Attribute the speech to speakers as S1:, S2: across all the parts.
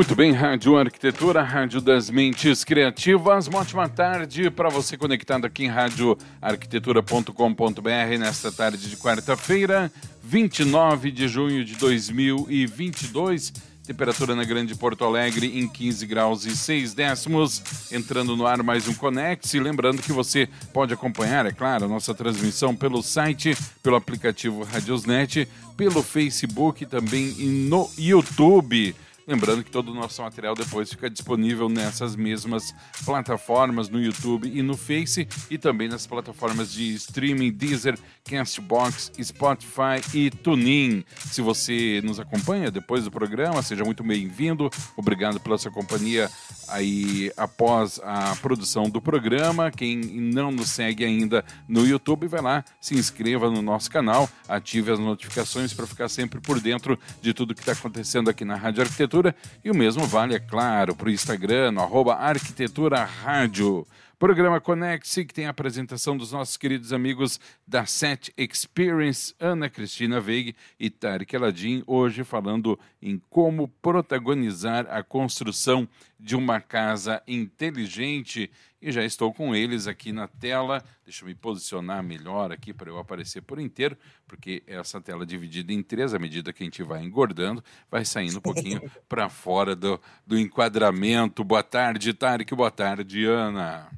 S1: Muito bem, Rádio Arquitetura, Rádio das Mentes Criativas. Uma ótima tarde para você conectado aqui em radioarquitetura.com.br nesta tarde de quarta-feira, 29 de junho de 2022. Temperatura na Grande Porto Alegre em 15 graus e 6 décimos. Entrando no ar mais um Conex. Lembrando que você pode acompanhar, é claro, a nossa transmissão pelo site, pelo aplicativo Radiosnet, pelo Facebook e também no YouTube. Lembrando que todo o nosso material depois fica disponível nessas mesmas plataformas, no YouTube e no Face, e também nas plataformas de streaming Deezer, Castbox, Spotify e TuneIn. Se você nos acompanha depois do programa, seja muito bem-vindo. Obrigado pela sua companhia aí após a produção do programa. Quem não nos segue ainda no YouTube, vai lá, se inscreva no nosso canal, ative as notificações para ficar sempre por dentro de tudo que está acontecendo aqui na Rádio Arquitetura Arquitetura e o mesmo vale, é claro, para o Instagram, no arroba Arquitetura Rádio. Programa Conecte, que tem a apresentação dos nossos queridos amigos da Set Experience, Ana Cristina Veig e Tarek Eladim, hoje falando em como protagonizar a construção de uma casa inteligente. E já estou com eles aqui na tela. Deixa eu me posicionar melhor aqui para eu aparecer por inteiro, porque essa tela dividida em três, à medida que a gente vai engordando, vai saindo um pouquinho para fora do, do enquadramento. Boa tarde, Tarek. Boa tarde, Ana.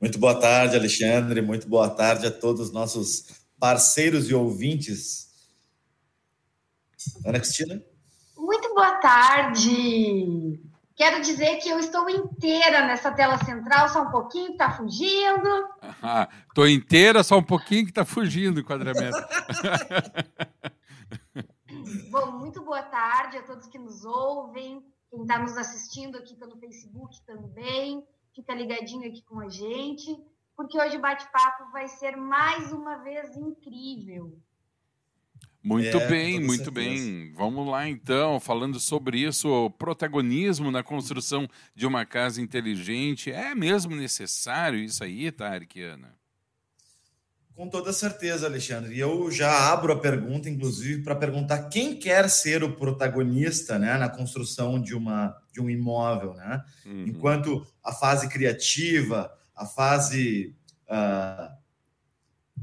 S2: Muito boa tarde, Alexandre. Muito boa tarde a todos os nossos parceiros e ouvintes. Ana Cristina?
S3: Muito boa tarde. Quero dizer que eu estou inteira nessa tela central, só um pouquinho que está fugindo.
S1: Estou inteira, só um pouquinho que está fugindo o enquadramento.
S3: Bom, muito boa tarde a todos que nos ouvem, quem está nos assistindo aqui pelo Facebook também fica ligadinho aqui com a gente, porque hoje o bate-papo vai ser mais uma vez incrível.
S1: Muito é, bem, muito certeza. bem. Vamos lá então, falando sobre isso, o protagonismo na construção de uma casa inteligente. É mesmo necessário isso aí, Tarkiana?
S2: Com toda certeza, Alexandre. E eu já abro a pergunta, inclusive, para perguntar quem quer ser o protagonista né, na construção de, uma, de um imóvel. Né? Uhum. Enquanto a fase criativa, a fase uh,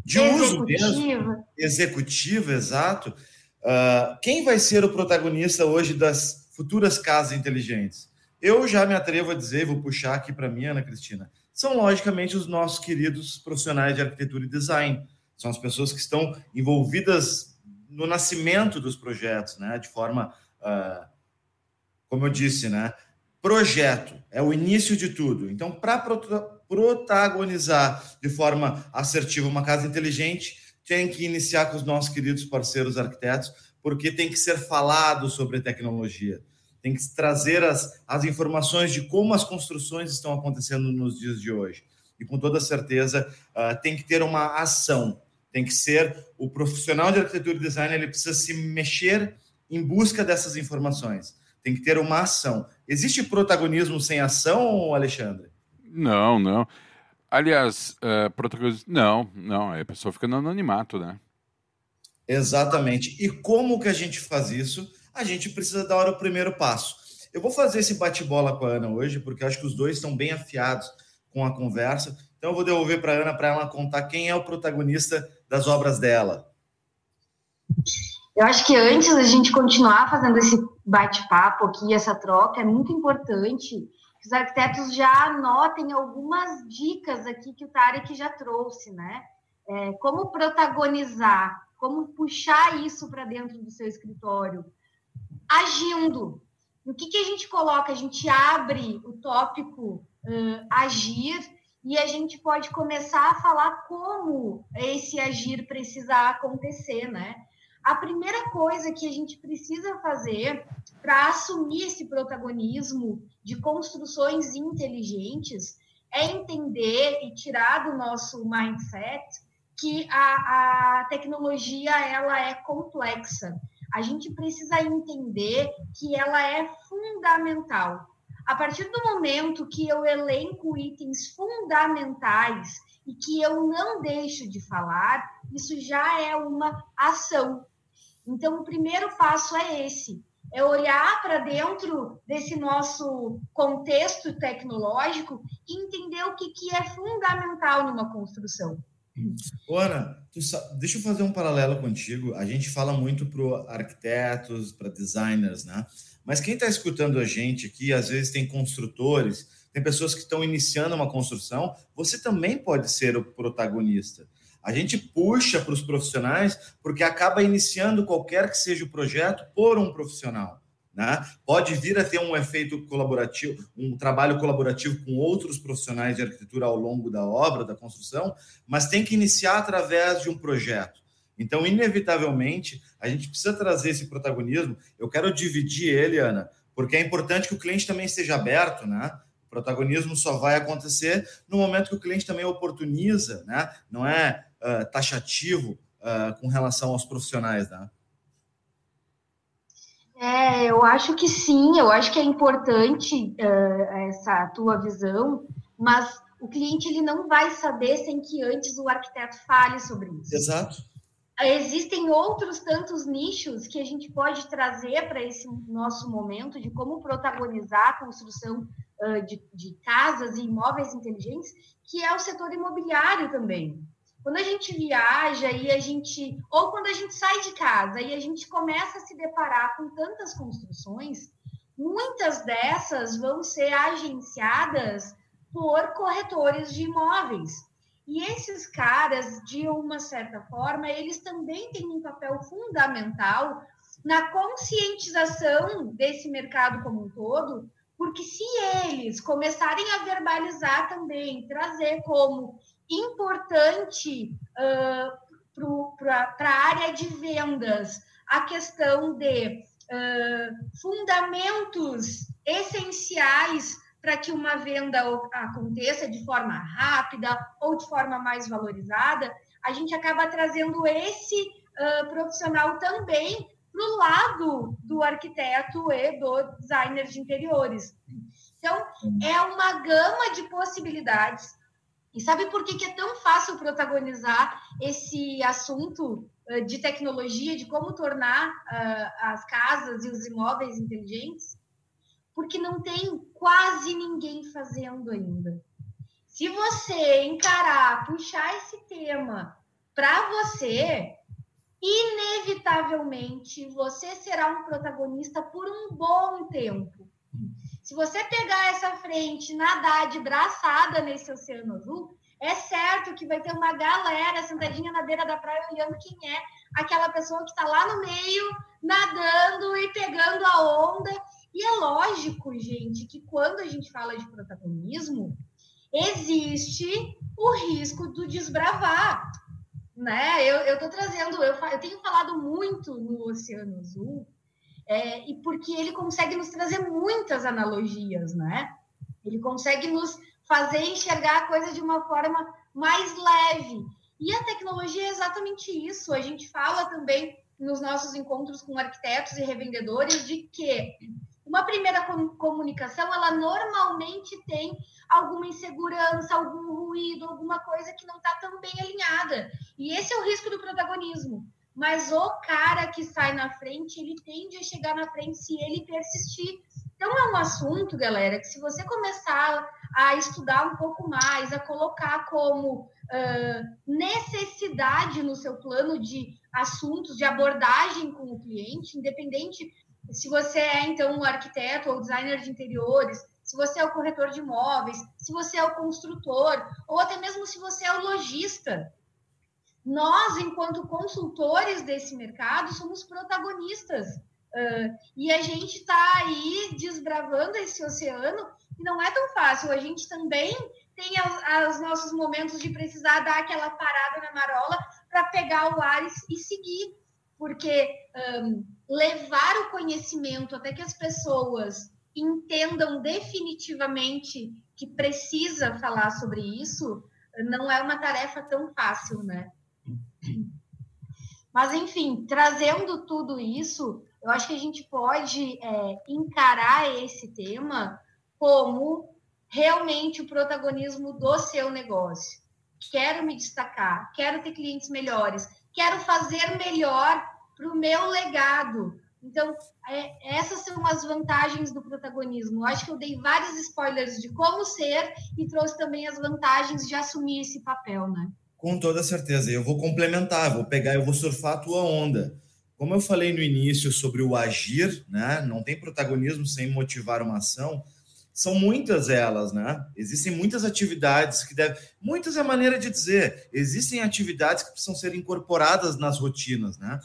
S2: de uso mesmo, executiva, exato. Uh, quem vai ser o protagonista hoje das futuras casas inteligentes? Eu já me atrevo a dizer, vou puxar aqui para mim, Ana Cristina, são, logicamente, os nossos queridos profissionais de arquitetura e design. São as pessoas que estão envolvidas no nascimento dos projetos, né? De forma, uh, como eu disse, né? Projeto é o início de tudo. Então, para protagonizar de forma assertiva uma casa inteligente, tem que iniciar com os nossos queridos parceiros arquitetos, porque tem que ser falado sobre tecnologia tem que trazer as, as informações de como as construções estão acontecendo nos dias de hoje. E com toda certeza uh, tem que ter uma ação, tem que ser o profissional de arquitetura e design, ele precisa se mexer em busca dessas informações. Tem que ter uma ação. Existe protagonismo sem ação, Alexandre?
S1: Não, não. Aliás, uh, protagonismo. Não, não. A pessoa fica no anonimato, né?
S2: Exatamente. E como que a gente faz isso? a gente precisa dar o primeiro passo. Eu vou fazer esse bate-bola com a Ana hoje, porque acho que os dois estão bem afiados com a conversa. Então, eu vou devolver para a Ana para ela contar quem é o protagonista das obras dela.
S3: Eu acho que antes da gente continuar fazendo esse bate-papo aqui, essa troca, é muito importante que os arquitetos já anotem algumas dicas aqui que o Tarek já trouxe, né? É, como protagonizar, como puxar isso para dentro do seu escritório, agindo. O que, que a gente coloca? A gente abre o tópico uh, agir e a gente pode começar a falar como esse agir precisa acontecer, né? A primeira coisa que a gente precisa fazer para assumir esse protagonismo de construções inteligentes é entender e tirar do nosso mindset que a, a tecnologia ela é complexa. A gente precisa entender que ela é fundamental. A partir do momento que eu elenco itens fundamentais e que eu não deixo de falar, isso já é uma ação. Então, o primeiro passo é esse: é olhar para dentro desse nosso contexto tecnológico e entender o que, que é fundamental numa construção.
S2: Ana, deixa eu fazer um paralelo contigo. A gente fala muito para arquitetos, para designers, né? Mas quem está escutando a gente aqui, às vezes tem construtores, tem pessoas que estão iniciando uma construção, você também pode ser o protagonista. A gente puxa para os profissionais porque acaba iniciando qualquer que seja o projeto por um profissional. Né? Pode vir a ter um efeito colaborativo, um trabalho colaborativo com outros profissionais de arquitetura ao longo da obra, da construção, mas tem que iniciar através de um projeto. Então, inevitavelmente, a gente precisa trazer esse protagonismo. Eu quero dividir ele, Ana, porque é importante que o cliente também esteja aberto, né? O protagonismo só vai acontecer no momento que o cliente também oportuniza, né? Não é uh, taxativo uh, com relação aos profissionais, né?
S3: É, eu acho que sim, eu acho que é importante uh, essa tua visão, mas o cliente ele não vai saber sem que antes o arquiteto fale sobre isso.
S2: Exato.
S3: Existem outros tantos nichos que a gente pode trazer para esse nosso momento de como protagonizar a construção de, de casas e imóveis inteligentes, que é o setor imobiliário também. Quando a gente viaja e a gente, ou quando a gente sai de casa e a gente começa a se deparar com tantas construções, muitas dessas vão ser agenciadas por corretores de imóveis. E esses caras, de uma certa forma, eles também têm um papel fundamental na conscientização desse mercado como um todo, porque se eles começarem a verbalizar também, trazer como importante uh, para a área de vendas a questão de uh, fundamentos essenciais para que uma venda aconteça de forma rápida ou de forma mais valorizada, a gente acaba trazendo esse uh, profissional também para o lado do arquiteto e do designer de interiores. Então, é uma gama de possibilidades e sabe por que, que é tão fácil protagonizar esse assunto uh, de tecnologia, de como tornar uh, as casas e os imóveis inteligentes? Porque não tem quase ninguém fazendo ainda. Se você encarar, puxar esse tema para você, inevitavelmente você será um protagonista por um bom tempo. Se você pegar essa frente, nadar de braçada nesse oceano azul, é certo que vai ter uma galera sentadinha na beira da praia olhando quem é aquela pessoa que está lá no meio, nadando e pegando a onda. E é lógico, gente, que quando a gente fala de protagonismo, existe o risco do desbravar. Né? Eu estou trazendo, eu, eu tenho falado muito no Oceano Azul é, e porque ele consegue nos trazer muitas analogias, né? Ele consegue nos fazer enxergar a coisa de uma forma mais leve. E a tecnologia é exatamente isso. A gente fala também nos nossos encontros com arquitetos e revendedores de que uma primeira comunicação, ela normalmente tem alguma insegurança, algum ruído, alguma coisa que não está tão bem alinhada. E esse é o risco do protagonismo mas o cara que sai na frente, ele tende a chegar na frente se ele persistir. Então, é um assunto, galera, que se você começar a estudar um pouco mais, a colocar como uh, necessidade no seu plano de assuntos, de abordagem com o cliente, independente se você é, então, um arquiteto ou designer de interiores, se você é o corretor de imóveis, se você é o construtor, ou até mesmo se você é o lojista nós, enquanto consultores desse mercado, somos protagonistas. Uh, e a gente está aí desbravando esse oceano e não é tão fácil. A gente também tem os nossos momentos de precisar dar aquela parada na marola para pegar o ar e, e, seguir. porque um, levar o conhecimento até que as pessoas entendam definitivamente que precisa falar sobre isso não é uma tarefa tão fácil, né? Mas, enfim, trazendo tudo isso, eu acho que a gente pode é, encarar esse tema como realmente o protagonismo do seu negócio. Quero me destacar, quero ter clientes melhores, quero fazer melhor para o meu legado. Então, é, essas são as vantagens do protagonismo. Eu acho que eu dei vários spoilers de como ser e trouxe também as vantagens de assumir esse papel, né?
S2: Com toda certeza. Eu vou complementar, vou pegar, eu vou surfar a tua onda. Como eu falei no início sobre o agir, né? Não tem protagonismo sem motivar uma ação. São muitas elas, né? Existem muitas atividades que devem. Muitas é a maneira de dizer. Existem atividades que precisam ser incorporadas nas rotinas, né?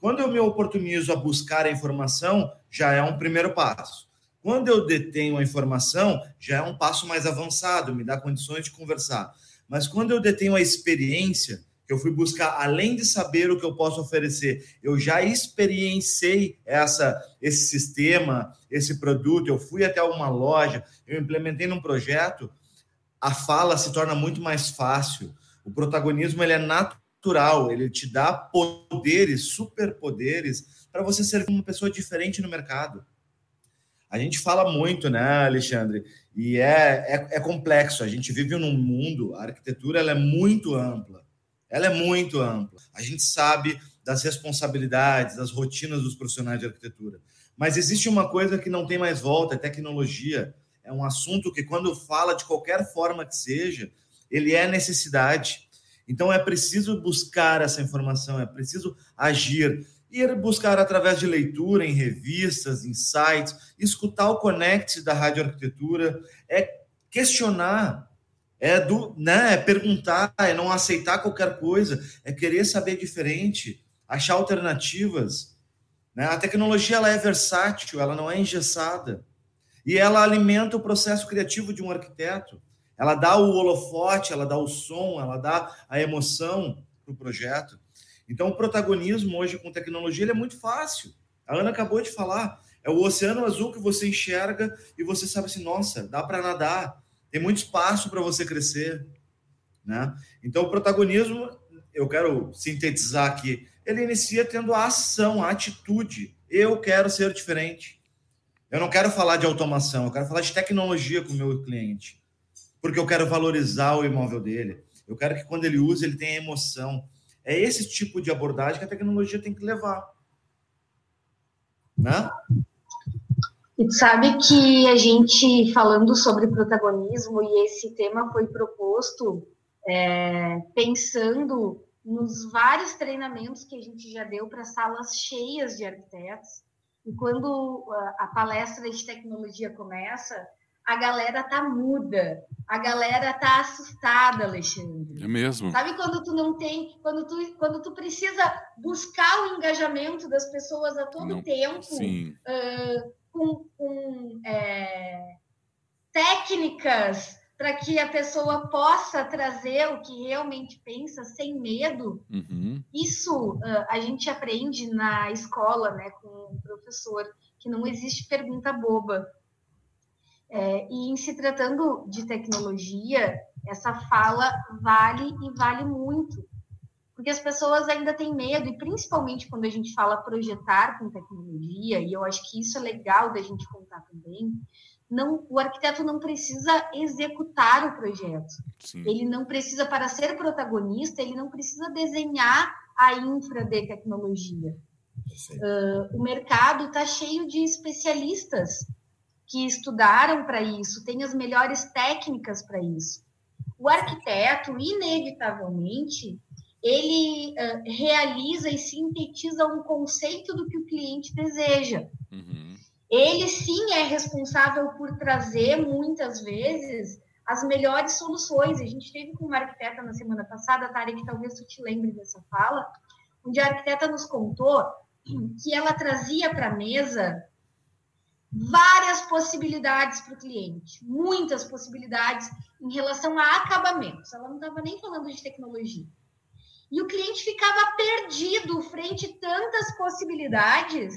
S2: Quando eu me oportunizo a buscar a informação, já é um primeiro passo. Quando eu detenho a informação, já é um passo mais avançado, me dá condições de conversar. Mas quando eu detenho a experiência, que eu fui buscar, além de saber o que eu posso oferecer, eu já experienciei essa, esse sistema, esse produto, eu fui até uma loja, eu implementei num projeto, a fala se torna muito mais fácil. O protagonismo ele é natural natural, ele te dá poderes, superpoderes, para você ser uma pessoa diferente no mercado. A gente fala muito, né, Alexandre? E é, é, é, complexo. A gente vive num mundo, a arquitetura ela é muito ampla. Ela é muito ampla. A gente sabe das responsabilidades, das rotinas dos profissionais de arquitetura. Mas existe uma coisa que não tem mais volta, é tecnologia. É um assunto que, quando fala de qualquer forma que seja, ele é necessidade. Então é preciso buscar essa informação, é preciso agir. Ir buscar através de leitura em revistas, em sites, escutar o Connect da Rádio Arquitetura, é questionar, é, do, né, é perguntar, é não aceitar qualquer coisa, é querer saber diferente, achar alternativas. Né? A tecnologia ela é versátil, ela não é engessada. E ela alimenta o processo criativo de um arquiteto. Ela dá o holofote, ela dá o som, ela dá a emoção para o projeto. Então, o protagonismo hoje com tecnologia é muito fácil. A Ana acabou de falar. É o oceano azul que você enxerga e você sabe assim, nossa, dá para nadar. Tem muito espaço para você crescer. Né? Então, o protagonismo, eu quero sintetizar aqui, ele inicia tendo a ação, a atitude. Eu quero ser diferente. Eu não quero falar de automação, eu quero falar de tecnologia com o meu cliente porque eu quero valorizar o imóvel dele. Eu quero que quando ele use, ele tenha emoção. É esse tipo de abordagem que a tecnologia tem que levar. Né?
S3: E sabe que a gente, falando sobre protagonismo, e esse tema foi proposto é, pensando nos vários treinamentos que a gente já deu para salas cheias de arquitetos. E quando a palestra de tecnologia começa, a galera tá muda, a galera tá assustada, Alexandre.
S1: É mesmo.
S3: Sabe quando tu não tem, quando tu, quando tu precisa buscar o engajamento das pessoas a todo não, tempo, uh, com, com é, técnicas para que a pessoa possa trazer o que realmente pensa sem medo.
S1: Uhum.
S3: Isso uh, a gente aprende na escola, né, com o professor, que não existe pergunta boba é, e em se tratando de tecnologia, essa fala vale e vale muito, porque as pessoas ainda têm medo, e principalmente quando a gente fala projetar com tecnologia, e eu acho que isso é legal da gente contar também, não, o arquiteto não precisa executar o projeto. Sim. Ele não precisa, para ser protagonista, ele não precisa desenhar a infra de tecnologia. Uh, o mercado está cheio de especialistas que estudaram para isso, têm as melhores técnicas para isso. O arquiteto, inevitavelmente, ele uh, realiza e sintetiza um conceito do que o cliente deseja.
S1: Uhum.
S3: Ele sim é responsável por trazer, muitas vezes, as melhores soluções. A gente teve com uma arquiteta na semana passada, que talvez tu te lembre dessa fala, onde a arquiteta nos contou que ela trazia para a mesa várias possibilidades para o cliente, muitas possibilidades em relação a acabamentos. Ela não estava nem falando de tecnologia. E o cliente ficava perdido frente a tantas possibilidades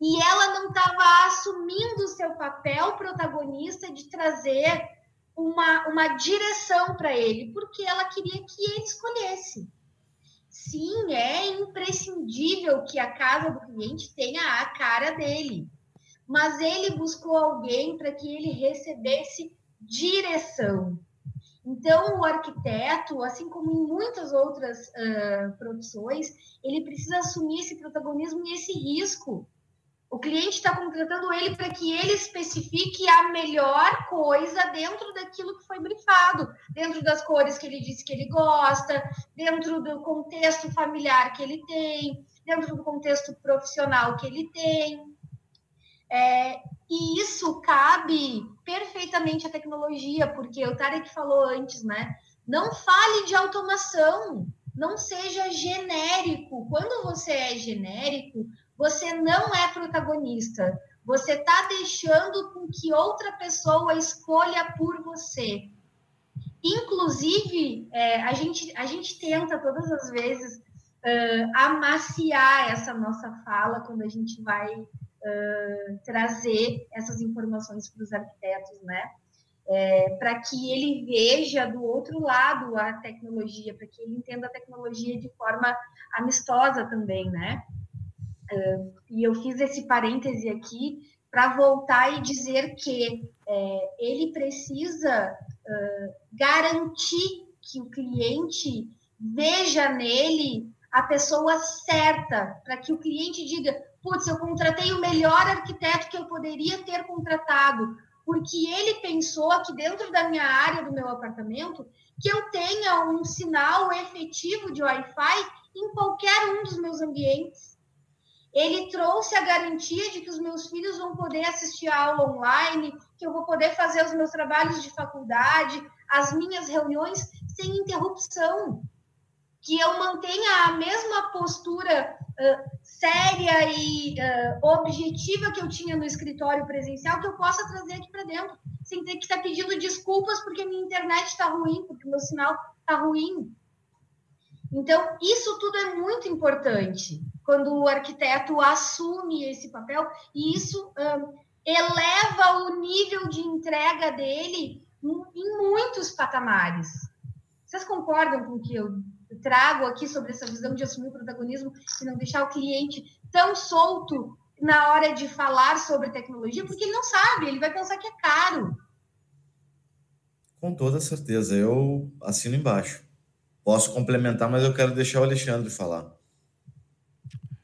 S3: e ela não estava assumindo o seu papel protagonista de trazer uma, uma direção para ele, porque ela queria que ele escolhesse. Sim, é imprescindível que a casa do cliente tenha a cara dele, mas ele buscou alguém para que ele recebesse direção. Então, o arquiteto, assim como em muitas outras uh, profissões, ele precisa assumir esse protagonismo e esse risco o cliente está contratando ele para que ele especifique a melhor coisa dentro daquilo que foi brifado, dentro das cores que ele disse que ele gosta, dentro do contexto familiar que ele tem, dentro do contexto profissional que ele tem. É, e isso cabe perfeitamente à tecnologia, porque o Tarek falou antes, né? Não fale de automação, não seja genérico. Quando você é genérico, você não é protagonista. Você está deixando com que outra pessoa escolha por você. Inclusive, é, a, gente, a gente tenta todas as vezes uh, amaciar essa nossa fala quando a gente vai trazer essas informações para os arquitetos, né? É, para que ele veja do outro lado a tecnologia, para que ele entenda a tecnologia de forma amistosa também, né? Uh, e eu fiz esse parêntese aqui para voltar e dizer que é, ele precisa uh, garantir que o cliente veja nele a pessoa certa, para que o cliente diga: putz, eu contratei o melhor arquiteto que eu poderia ter contratado, porque ele pensou que dentro da minha área do meu apartamento que eu tenha um sinal efetivo de Wi-Fi em qualquer um dos meus ambientes. Ele trouxe a garantia de que os meus filhos vão poder assistir a aula online, que eu vou poder fazer os meus trabalhos de faculdade, as minhas reuniões sem interrupção, que eu mantenha a mesma postura uh, séria e uh, objetiva que eu tinha no escritório presencial, que eu possa trazer aqui para dentro, sem ter que estar pedindo desculpas porque minha internet está ruim, porque meu sinal está ruim. Então, isso tudo é muito importante quando o arquiteto assume esse papel, e isso eleva o nível de entrega dele em muitos patamares. Vocês concordam com o que eu trago aqui sobre essa visão de assumir o protagonismo e não deixar o cliente tão solto na hora de falar sobre tecnologia? Porque ele não sabe, ele vai pensar que é caro.
S2: Com toda certeza, eu assino embaixo. Posso complementar, mas eu quero deixar o Alexandre falar.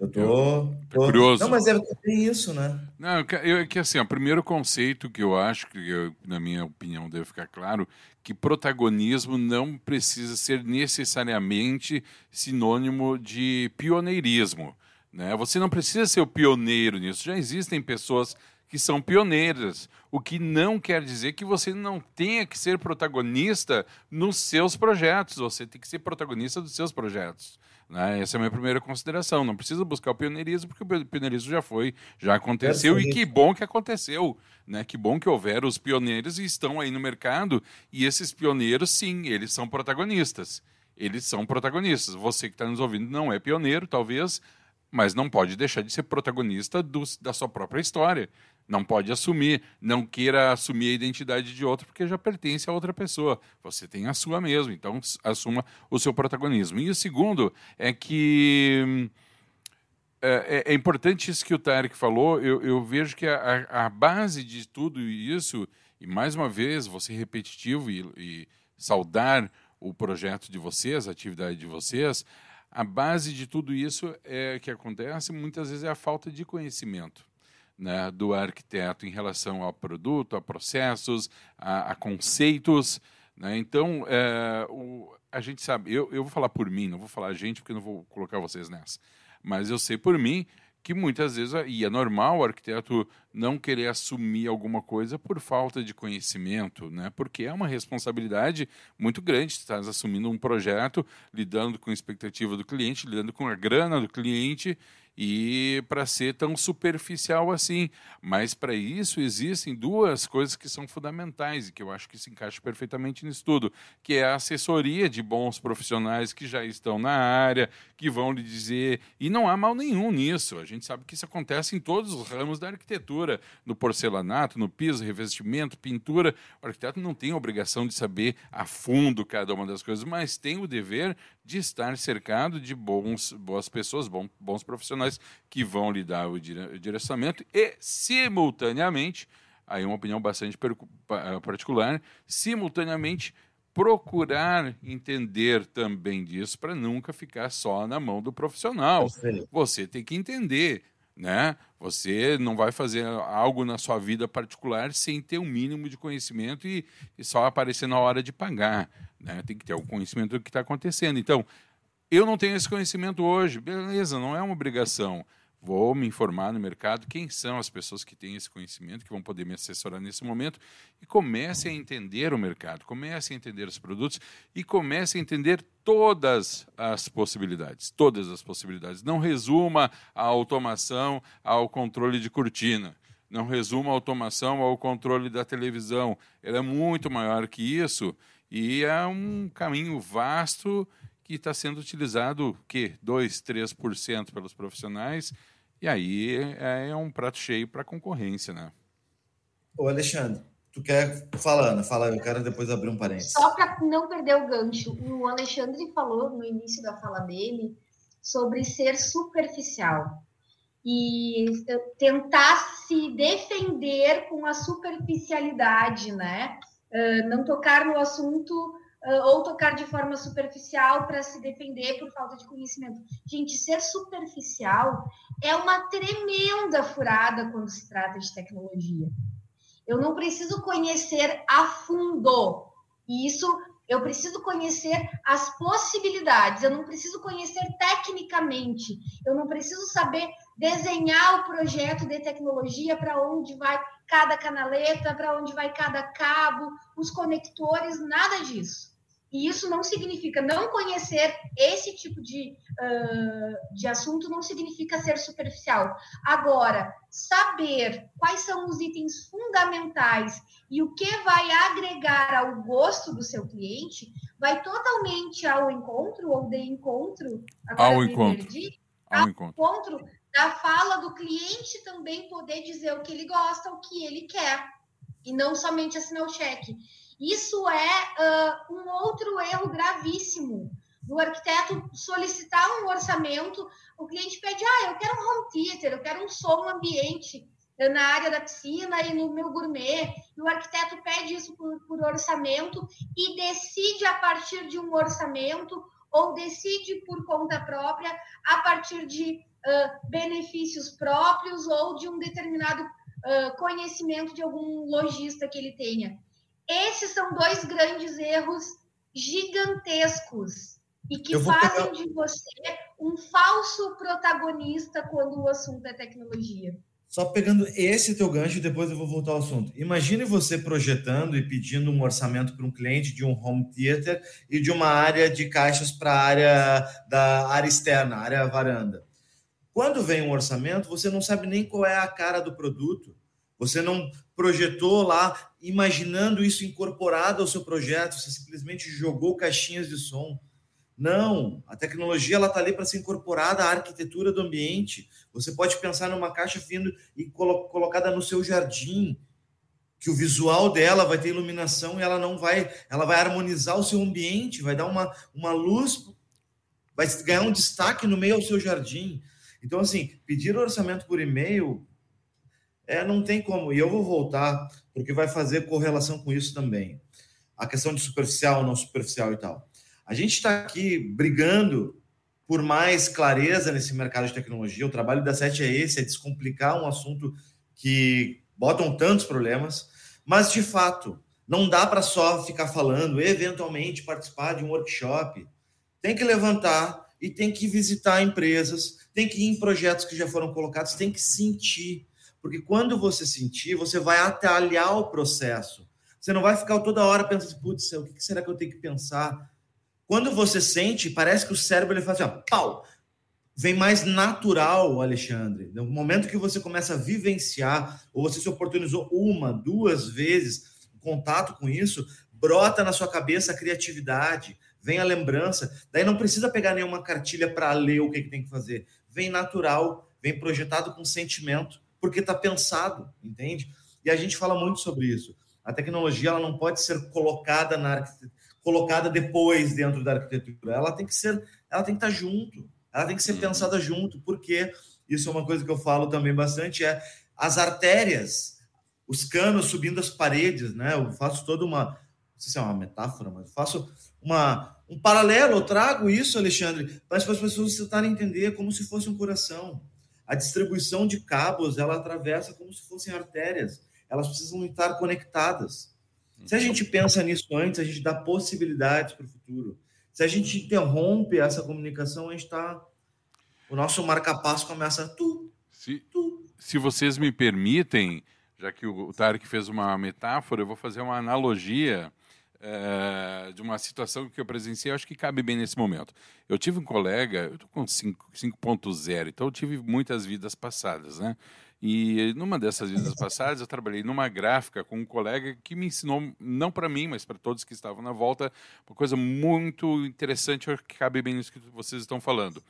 S2: Eu tô, tô...
S1: curioso.
S2: Não, mas é bem isso, né?
S1: Não, eu, é que assim, o primeiro conceito que eu acho que, eu, na minha opinião, deve ficar claro, que protagonismo não precisa ser necessariamente sinônimo de pioneirismo. Né? Você não precisa ser o pioneiro nisso. Já existem pessoas que são pioneiras, o que não quer dizer que você não tenha que ser protagonista nos seus projetos. Você tem que ser protagonista dos seus projetos. Né? Essa é a minha primeira consideração. Não precisa buscar o pioneirismo, porque o pioneirismo já foi, já aconteceu, e que bom que aconteceu. Né? Que bom que houveram os pioneiros e estão aí no mercado. E esses pioneiros, sim, eles são protagonistas. Eles são protagonistas. Você que está nos ouvindo não é pioneiro, talvez, mas não pode deixar de ser protagonista do, da sua própria história. Não pode assumir, não queira assumir a identidade de outro porque já pertence a outra pessoa. Você tem a sua mesmo, então assuma o seu protagonismo. E o segundo é que é, é, é importante isso que o Tarek falou. Eu, eu vejo que a, a, base de tudo isso, e mais uma vez, você repetitivo e, e saudar o projeto de vocês, a atividade de vocês, a base de tudo isso é que acontece muitas vezes é a falta de conhecimento né, do arquiteto em relação ao produto, a processos, a, a conceitos. Né? Então, é, o, a gente sabe, eu, eu vou falar por mim, não vou falar a gente, porque não vou colocar vocês nessa, mas eu sei por mim que muitas vezes, e é normal o arquiteto não querer assumir alguma coisa por falta de conhecimento, né? porque é uma responsabilidade muito grande, estás assumindo um projeto, lidando com a expectativa do cliente, lidando com a grana do cliente, e para ser tão superficial assim. Mas para isso existem duas coisas que são fundamentais e que eu acho que se encaixam perfeitamente nisso tudo, que é a assessoria de bons profissionais que já estão na área, que vão lhe dizer, e não há mal nenhum nisso. A gente sabe que isso acontece em todos os ramos da arquitetura, no porcelanato, no piso, revestimento, pintura. O arquiteto não tem obrigação de saber a fundo cada uma das coisas, mas tem o dever de estar cercado de bons, boas pessoas, bons, bons profissionais que vão lhe dar o direcionamento e, simultaneamente, aí uma opinião bastante particular, simultaneamente procurar entender também disso para nunca ficar só na mão do profissional. Você tem que entender, né? Você não vai fazer algo na sua vida particular sem ter um mínimo de conhecimento e, e só aparecer na hora de pagar. Né? Tem que ter o conhecimento do que está acontecendo. Então, eu não tenho esse conhecimento hoje, beleza, não é uma obrigação. Vou me informar no mercado quem são as pessoas que têm esse conhecimento, que vão poder me assessorar nesse momento, e comece a entender o mercado, comece a entender os produtos e comece a entender todas as possibilidades. Todas as possibilidades. Não resuma a automação ao controle de cortina. Não resuma a automação ao controle da televisão. Ela é muito maior que isso e é um caminho vasto que está sendo utilizado, o quê? 2, 3% pelos profissionais, e aí é, é um prato cheio para a concorrência, né?
S2: Ô, Alexandre, tu quer falando, fala, eu quero depois abrir um parênteses.
S3: Só para não perder o gancho, o Alexandre falou no início da fala dele sobre ser superficial e tentar se defender com a superficialidade, né? Uh, não tocar no assunto ou tocar de forma superficial para se defender por falta de conhecimento. Gente, ser superficial é uma tremenda furada quando se trata de tecnologia. Eu não preciso conhecer a fundo. E isso eu preciso conhecer as possibilidades, eu não preciso conhecer tecnicamente, eu não preciso saber desenhar o projeto de tecnologia para onde vai cada canaleta, para onde vai cada cabo, os conectores, nada disso. E isso não significa não conhecer esse tipo de, uh, de assunto, não significa ser superficial. Agora, saber quais são os itens fundamentais e o que vai agregar ao gosto do seu cliente vai totalmente ao encontro ou de encontro.
S1: Ao encontro.
S3: Perdi, ao encontro. encontro da fala do cliente também poder dizer o que ele gosta, o que ele quer, e não somente assinar o cheque. Isso é uh, um outro erro gravíssimo do arquiteto solicitar um orçamento, o cliente pede, ah, eu quero um home theater, eu quero um som ambiente na área da piscina e no meu gourmet, e o arquiteto pede isso por, por orçamento e decide a partir de um orçamento ou decide por conta própria a partir de uh, benefícios próprios ou de um determinado uh, conhecimento de algum lojista que ele tenha. Esses são dois grandes erros gigantescos e que fazem pegar... de você um falso protagonista quando o assunto é tecnologia.
S2: Só pegando esse teu gancho, depois eu vou voltar ao assunto. Imagine você projetando e pedindo um orçamento para um cliente de um home theater e de uma área de caixas para a área da área externa, área varanda. Quando vem um orçamento, você não sabe nem qual é a cara do produto. Você não projetou lá imaginando isso incorporado ao seu projeto, você simplesmente jogou caixinhas de som. Não, a tecnologia ela está ali para ser incorporada à arquitetura do ambiente. Você pode pensar numa caixa vindo e colo colocada no seu jardim, que o visual dela vai ter iluminação e ela não vai, ela vai harmonizar o seu ambiente, vai dar uma, uma luz, vai ganhar um destaque no meio ao seu jardim. Então, assim, pedir orçamento por e-mail é, não tem como. E eu vou voltar, porque vai fazer correlação com isso também. A questão de superficial, não superficial e tal. A gente está aqui brigando por mais clareza nesse mercado de tecnologia. O trabalho da SET é esse, é descomplicar um assunto que botam tantos problemas. Mas, de fato, não dá para só ficar falando, eventualmente participar de um workshop. Tem que levantar e tem que visitar empresas, tem que ir em projetos que já foram colocados, tem que sentir porque quando você sentir, você vai atalhar o processo. Você não vai ficar toda hora pensando, putz, o que será que eu tenho que pensar? Quando você sente, parece que o cérebro ele faz assim, ó, pau, vem mais natural, Alexandre. No momento que você começa a vivenciar, ou você se oportunizou uma, duas vezes contato com isso, brota na sua cabeça a criatividade, vem a lembrança. Daí não precisa pegar nenhuma cartilha para ler o que, que tem que fazer. Vem natural, vem projetado com sentimento, porque está pensado, entende? E a gente fala muito sobre isso. A tecnologia ela não pode ser colocada na colocada depois dentro da arquitetura. Ela tem que ser, ela tem que estar tá junto ela tem que ser uhum. pensada junto, porque isso é uma coisa que eu falo também bastante, é as artérias, os canos subindo as paredes, né? Eu faço toda uma, não sei se é uma metáfora, mas faço uma, um paralelo, eu trago isso, Alexandre, para as pessoas tentarem entender como se fosse um coração. A distribuição de cabos, ela atravessa como se fossem artérias. Elas precisam estar conectadas. Se a gente pensa nisso antes, a gente dá possibilidades para o futuro. Se a gente interrompe essa comunicação, a gente está. O nosso marca-passo começa. Tu,
S1: se, tu. se vocês me permitem, já que o Tarek fez uma metáfora, eu vou fazer uma analogia é, de uma situação que eu presenciei, acho que cabe bem nesse momento. Eu tive um colega, eu estou com 5.0, então eu tive muitas vidas passadas, né? E numa dessas vidas passadas, eu trabalhei numa gráfica com um colega que me ensinou, não para mim, mas para todos que estavam na volta, uma coisa muito interessante que cabe bem nisso que vocês estão falando.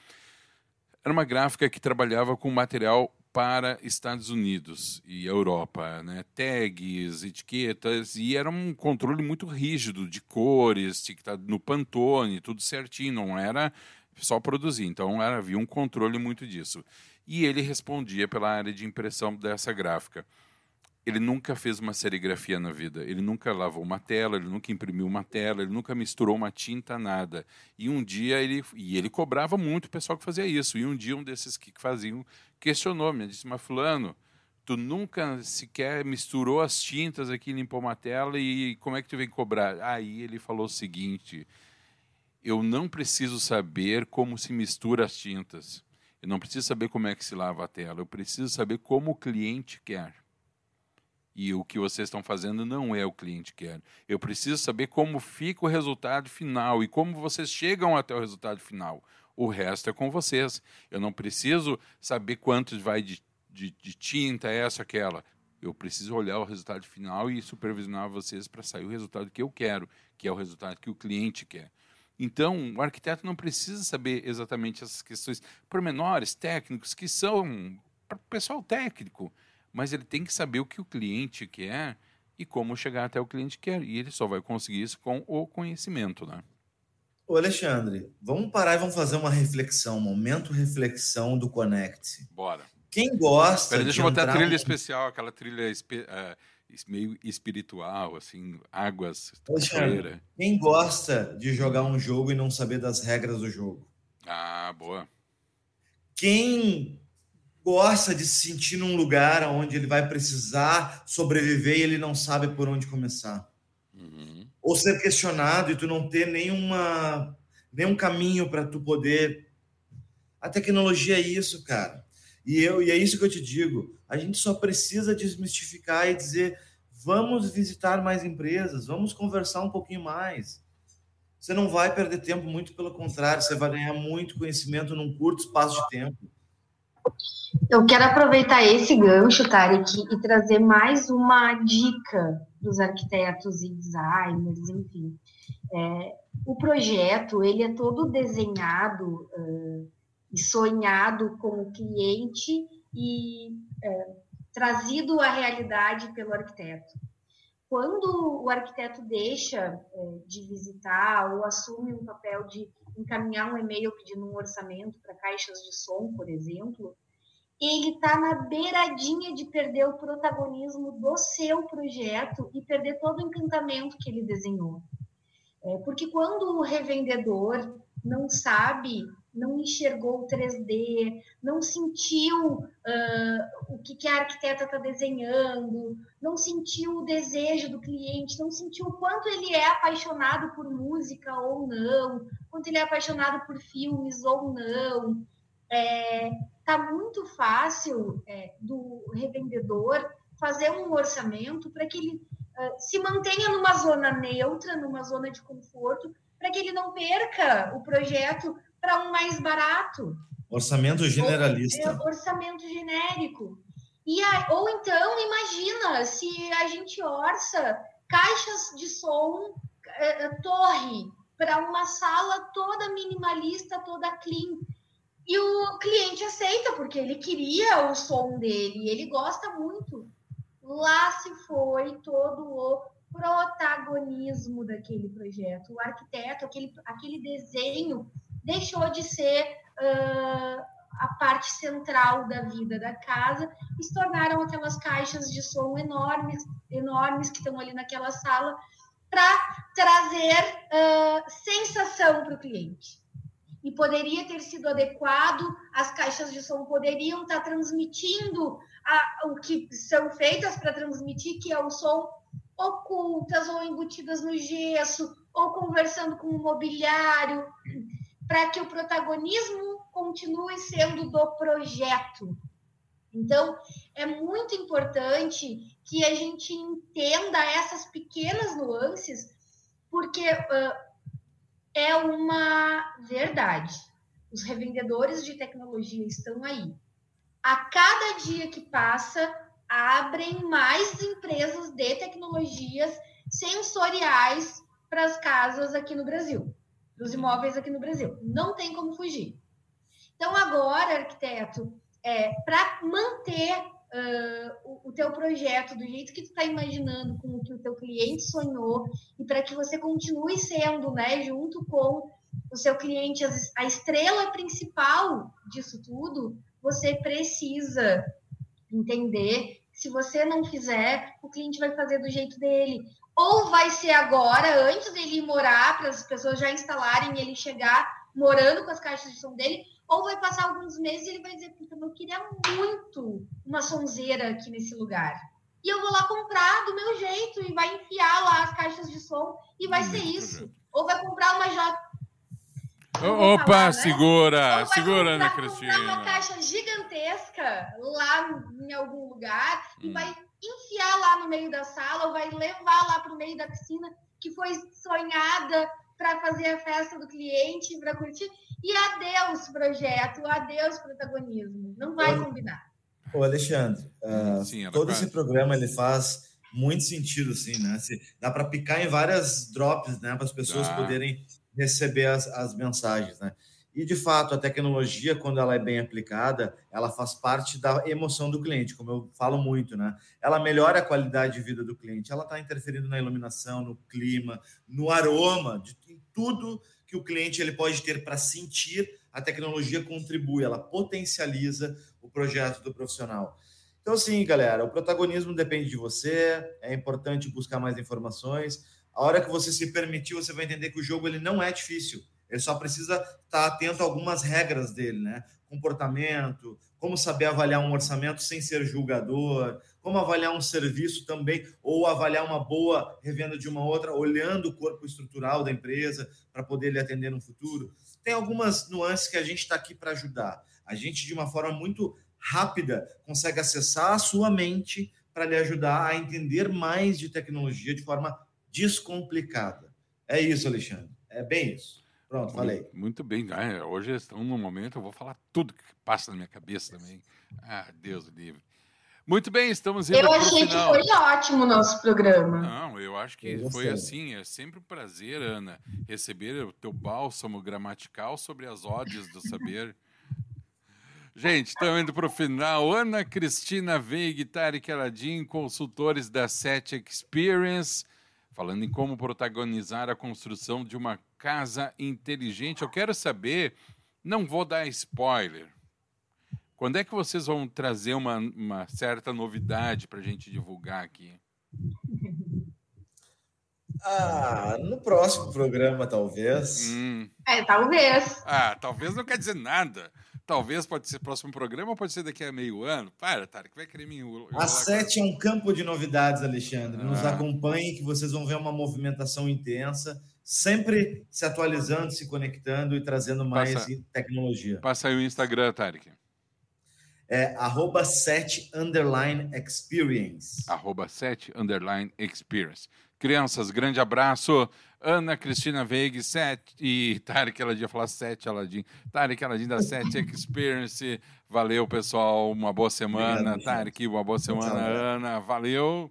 S1: Era uma gráfica que trabalhava com material para Estados Unidos e Europa, né? tags, etiquetas, e era um controle muito rígido de cores, tinha que estar no Pantone, tudo certinho, não era só produzir. Então era, havia um controle muito disso e ele respondia pela área de impressão dessa gráfica. Ele nunca fez uma serigrafia na vida, ele nunca lavou uma tela, ele nunca imprimiu uma tela, ele nunca misturou uma tinta, nada. E um dia ele e ele cobrava muito o pessoal que fazia isso. E um dia um desses que faziam questionou me, disse: "Mas fulano, tu nunca sequer misturou as tintas aqui, limpou uma tela e como é que tu vem cobrar?" Aí ele falou o seguinte: "Eu não preciso saber como se mistura as tintas. Eu não preciso saber como é que se lava a tela, eu preciso saber como o cliente quer. E o que vocês estão fazendo não é o cliente quer. Eu preciso saber como fica o resultado final e como vocês chegam até o resultado final. O resto é com vocês. Eu não preciso saber quanto vai de, de, de tinta, essa, aquela. Eu preciso olhar o resultado final e supervisionar vocês para sair o resultado que eu quero, que é o resultado que o cliente quer. Então, o arquiteto não precisa saber exatamente essas questões pormenores, técnicos, que são para o pessoal técnico, mas ele tem que saber o que o cliente quer e como chegar até o cliente quer. E ele só vai conseguir isso com o conhecimento, né?
S2: Ô Alexandre, vamos parar e vamos fazer uma reflexão, um momento reflexão do Connect.
S1: Bora.
S2: Quem gosta.
S1: Pera, deixa eu botar a trilha no... especial, aquela trilha uh, meio espiritual, assim, águas.
S2: Poxa, quem gosta de jogar um jogo e não saber das regras do jogo?
S1: Ah, boa.
S2: Quem gosta de se sentir num lugar onde ele vai precisar sobreviver e ele não sabe por onde começar? Uhum. Ou ser questionado e tu não ter nenhuma, nenhum caminho para tu poder. A tecnologia é isso, cara. E, eu, e é isso que eu te digo. A gente só precisa desmistificar e dizer: vamos visitar mais empresas, vamos conversar um pouquinho mais. Você não vai perder tempo, muito pelo contrário, você vai ganhar muito conhecimento num curto espaço de tempo.
S3: Eu quero aproveitar esse gancho, Tarek, e trazer mais uma dica dos arquitetos e designers, enfim. É, o projeto, ele é todo desenhado uh, e sonhado com o cliente e é, trazido à realidade pelo arquiteto. Quando o arquiteto deixa é, de visitar ou assume um papel de encaminhar um e-mail pedindo um orçamento para caixas de som, por exemplo, ele está na beiradinha de perder o protagonismo do seu projeto e perder todo o encantamento que ele desenhou. É, porque quando o revendedor não sabe não enxergou o 3D, não sentiu uh, o que, que a arquiteta está desenhando, não sentiu o desejo do cliente, não sentiu o quanto ele é apaixonado por música ou não, quanto ele é apaixonado por filmes ou não. É, tá muito fácil é, do revendedor fazer um orçamento para que ele uh, se mantenha numa zona neutra, numa zona de conforto, para que ele não perca o projeto para um mais barato.
S2: Orçamento generalista.
S3: Ou, é, orçamento genérico. E a, ou então, imagina se a gente orça caixas de som, é, é torre, para uma sala toda minimalista, toda clean. E o cliente aceita, porque ele queria o som dele, ele gosta muito. Lá se foi todo o protagonismo daquele projeto. O arquiteto, aquele, aquele desenho, deixou de ser uh, a parte central da vida da casa e se tornaram aquelas caixas de som enormes, enormes que estão ali naquela sala para trazer uh, sensação para o cliente. E poderia ter sido adequado, as caixas de som poderiam estar tá transmitindo a, o que são feitas para transmitir, que é o som ocultas ou embutidas no gesso, ou conversando com o mobiliário, para que o protagonismo continue sendo do projeto. Então, é muito importante que a gente entenda essas pequenas nuances, porque uh, é uma verdade. Os revendedores de tecnologia estão aí. A cada dia que passa, abrem mais empresas de tecnologias sensoriais para as casas aqui no Brasil, dos imóveis aqui no Brasil. Não tem como fugir. Então, agora, arquiteto, é, para manter uh, o, o, teu projeto do jeito que tu está imaginando, com o que o teu cliente sonhou, e para que você continue sendo, né, junto com o seu cliente, a, estrela principal disso tudo, você precisa entender se você não fizer, o cliente vai fazer do jeito dele. Ou vai ser agora, antes dele ir morar, para as pessoas já instalarem e ele chegar morando com as caixas de som dele, ou vai passar alguns meses e ele vai dizer, puta, eu queria muito uma sonzeira aqui nesse lugar. E eu vou lá comprar do meu jeito e vai enfiar lá as caixas de som e vai ser isso. Ou vai comprar uma J.
S1: Opa, falar, né? segura, segura, Ana Cristina.
S3: comprar uma caixa gigantesca lá em algum lugar hum. e vai enfiar lá no meio da sala ou vai levar lá para o meio da piscina que foi sonhada para fazer a festa do cliente, para curtir. E adeus, projeto, adeus, protagonismo. Não vai Ô, combinar.
S2: Ô, Alexandre, uh, Sim, todo esse programa ele faz muito sentido, assim, né? Se, dá para picar em várias drops, né? Para as pessoas poderem receber as, as mensagens, né? E, de fato, a tecnologia, quando ela é bem aplicada, ela faz parte da emoção do cliente, como eu falo muito, né? Ela melhora a qualidade de vida do cliente, ela está interferindo na iluminação, no clima, no aroma, de tudo que o cliente ele pode ter para sentir, a tecnologia contribui, ela potencializa o projeto do profissional. Então, sim, galera, o protagonismo depende de você, é importante buscar mais informações. A hora que você se permitir, você vai entender que o jogo ele não é difícil ele só precisa estar atento a algumas regras dele, né? Comportamento, como saber avaliar um orçamento sem ser julgador, como avaliar um serviço também, ou avaliar uma boa revenda de uma outra, olhando o corpo estrutural da empresa para poder lhe atender no futuro. Tem algumas nuances que a gente está aqui para ajudar. A gente, de uma forma muito rápida, consegue acessar a sua mente para lhe ajudar a entender mais de tecnologia de forma descomplicada. É isso, Alexandre. É bem isso. Pronto, falei.
S1: Muito bem. Ah, hoje estão no momento, eu vou falar tudo que passa na minha cabeça também. Ah, Deus livre. Muito bem, estamos
S3: indo Eu achei que foi ótimo o nosso programa.
S1: Não, eu acho que eu foi assim. É sempre um prazer, Ana, receber o teu bálsamo gramatical sobre as odes do saber. Gente, estamos indo para o final. Ana Cristina Veig, Tarek Aladim, consultores da Set Experience falando em como protagonizar a construção de uma casa inteligente. Eu quero saber, não vou dar spoiler. Quando é que vocês vão trazer uma, uma certa novidade para a gente divulgar aqui?
S2: Ah, no próximo programa, talvez.
S3: Hum. É, talvez.
S1: Ah, talvez não quer dizer nada. Talvez pode ser próximo programa, pode ser daqui a meio ano. Para, Tarek, vai querer me
S2: A sete é um campo de novidades, Alexandre. Nos ah. acompanhem que vocês vão ver uma movimentação intensa, sempre se atualizando, se conectando e trazendo mais passa, tecnologia.
S1: Passa aí o Instagram, Tarek.
S2: É arroba 7 underline experience.
S1: Arroba 7 underline experience. Crianças, grande abraço. Ana Cristina Veig, sete, e Tarek Aladim, ia falar sete Aladim, Tarek Aladim da Sete Experience, valeu pessoal, uma boa semana, Tarek, uma boa semana, Ana, valeu.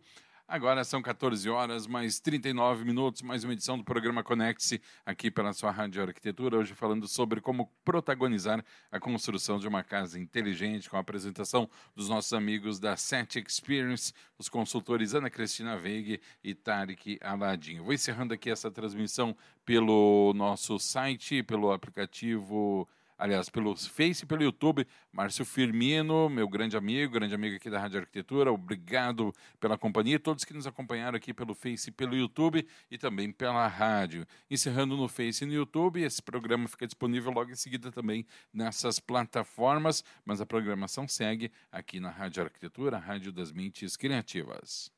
S1: Agora são 14 horas, mais 39 minutos, mais uma edição do programa Conecte-se aqui pela sua Rádio Arquitetura. Hoje falando sobre como protagonizar a construção de uma casa inteligente, com a apresentação dos nossos amigos da Set Experience, os consultores Ana Cristina Veig e Tarek Aladim. Vou encerrando aqui essa transmissão pelo nosso site, pelo aplicativo aliás, pelo Face e pelo YouTube. Márcio Firmino, meu grande amigo, grande amigo aqui da Rádio Arquitetura, obrigado pela companhia. Todos que nos acompanharam aqui pelo Face e pelo YouTube e também pela rádio. Encerrando no Face e no YouTube, esse programa fica disponível logo em seguida também nessas plataformas, mas a programação segue aqui na Rádio Arquitetura, Rádio das Mentes Criativas.